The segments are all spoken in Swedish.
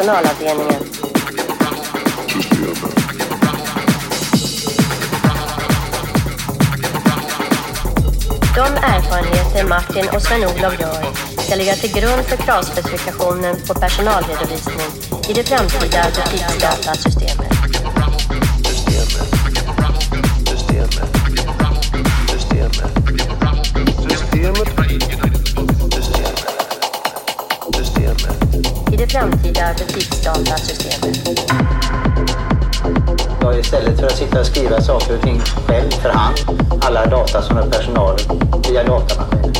personalavdelningen. De erfarenheter Martin och Sven-Olof gör ska ligga till grund för kravspecifikationen på personalredovisning i det framtida butiksdatasystemet. Butiksdatasystemet. Ja, istället för att sitta och skriva saker och ting själv för hand, alla data som är personalen via datamaskiner.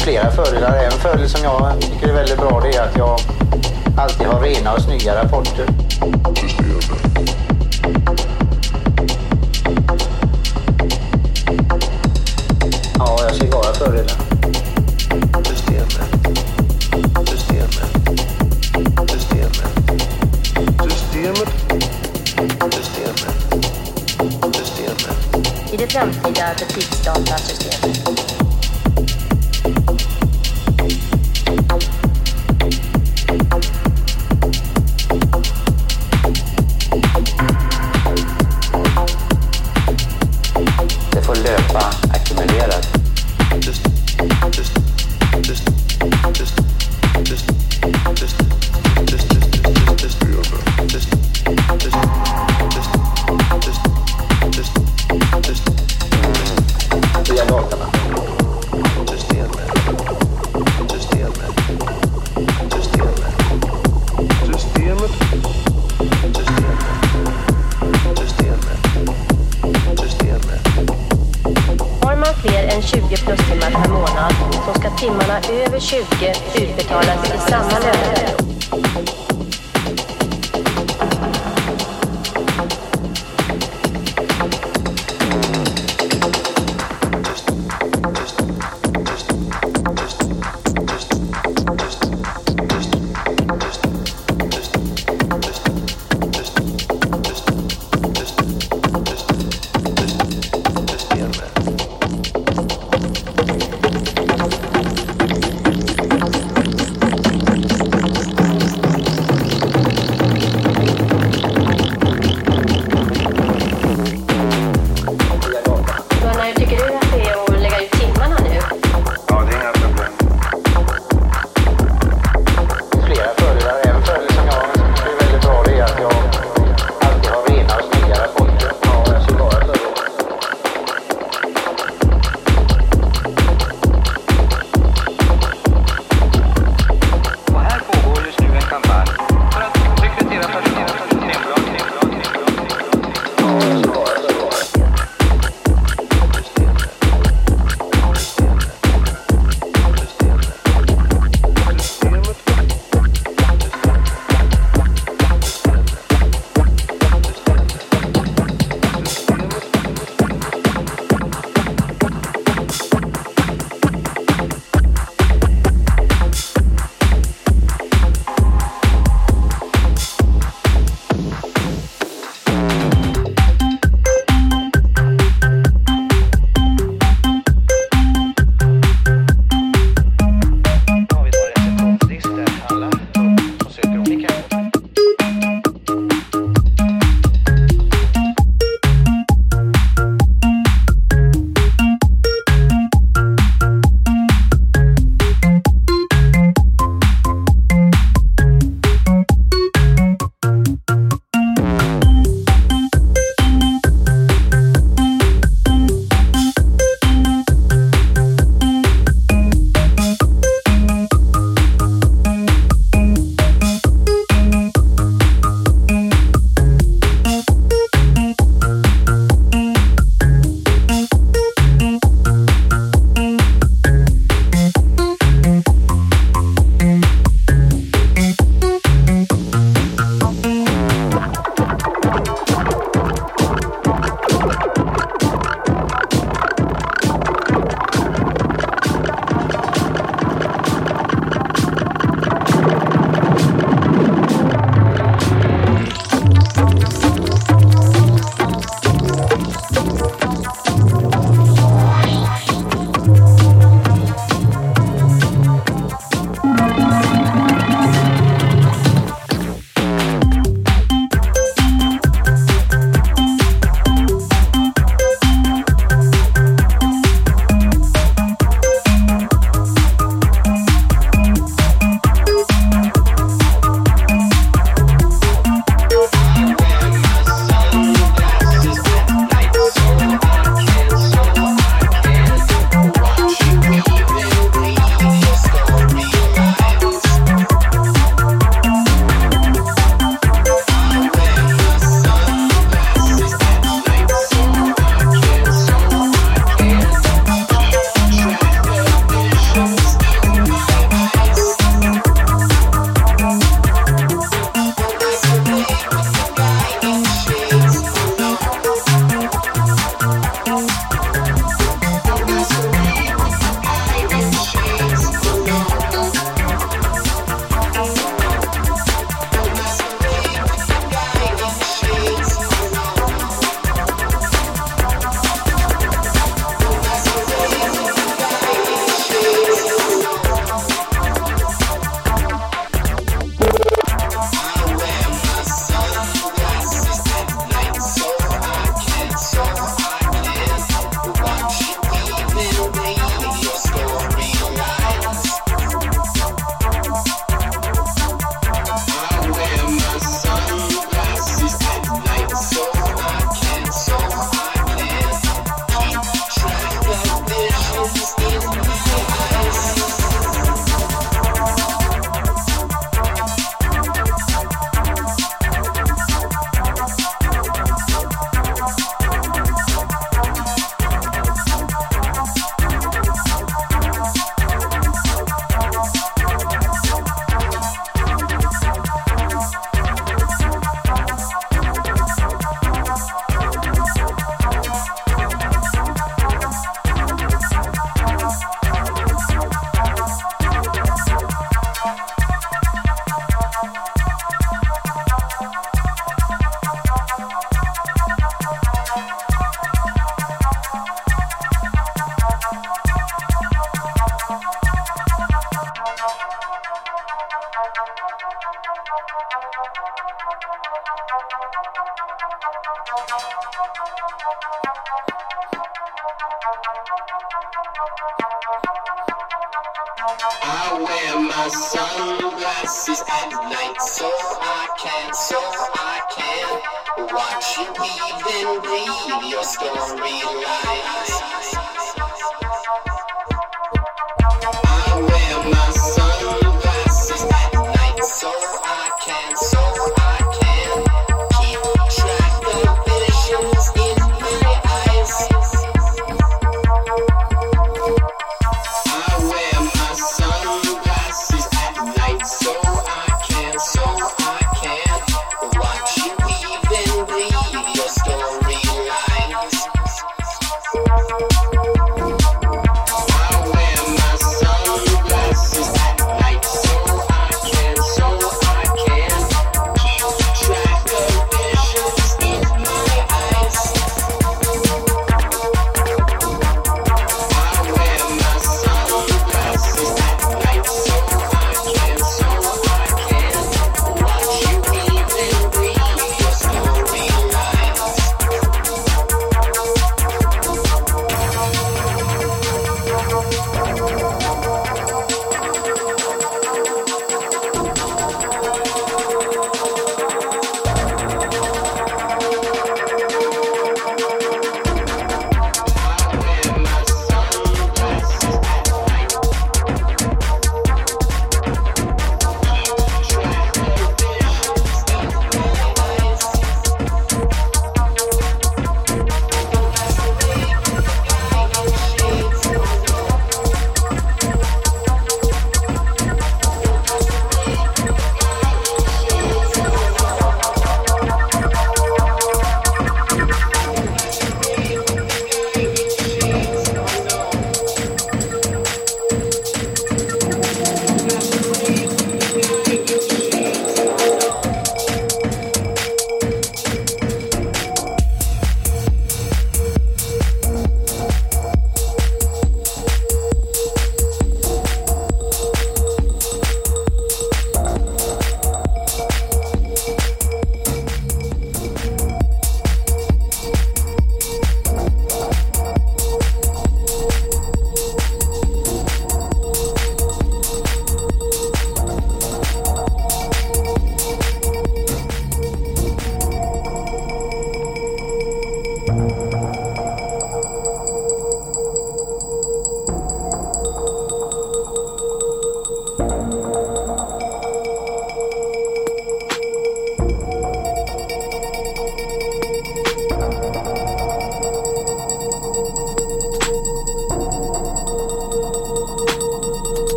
Flera fördelar. En fördel som jag tycker är väldigt bra det är att jag alltid har rena och snygga rapporter. Fördelar. Systemet. Systemet. Systemet. Systemet. Systemet. Systemet. I det framtida butiksdatasystemet. 20 utbetalas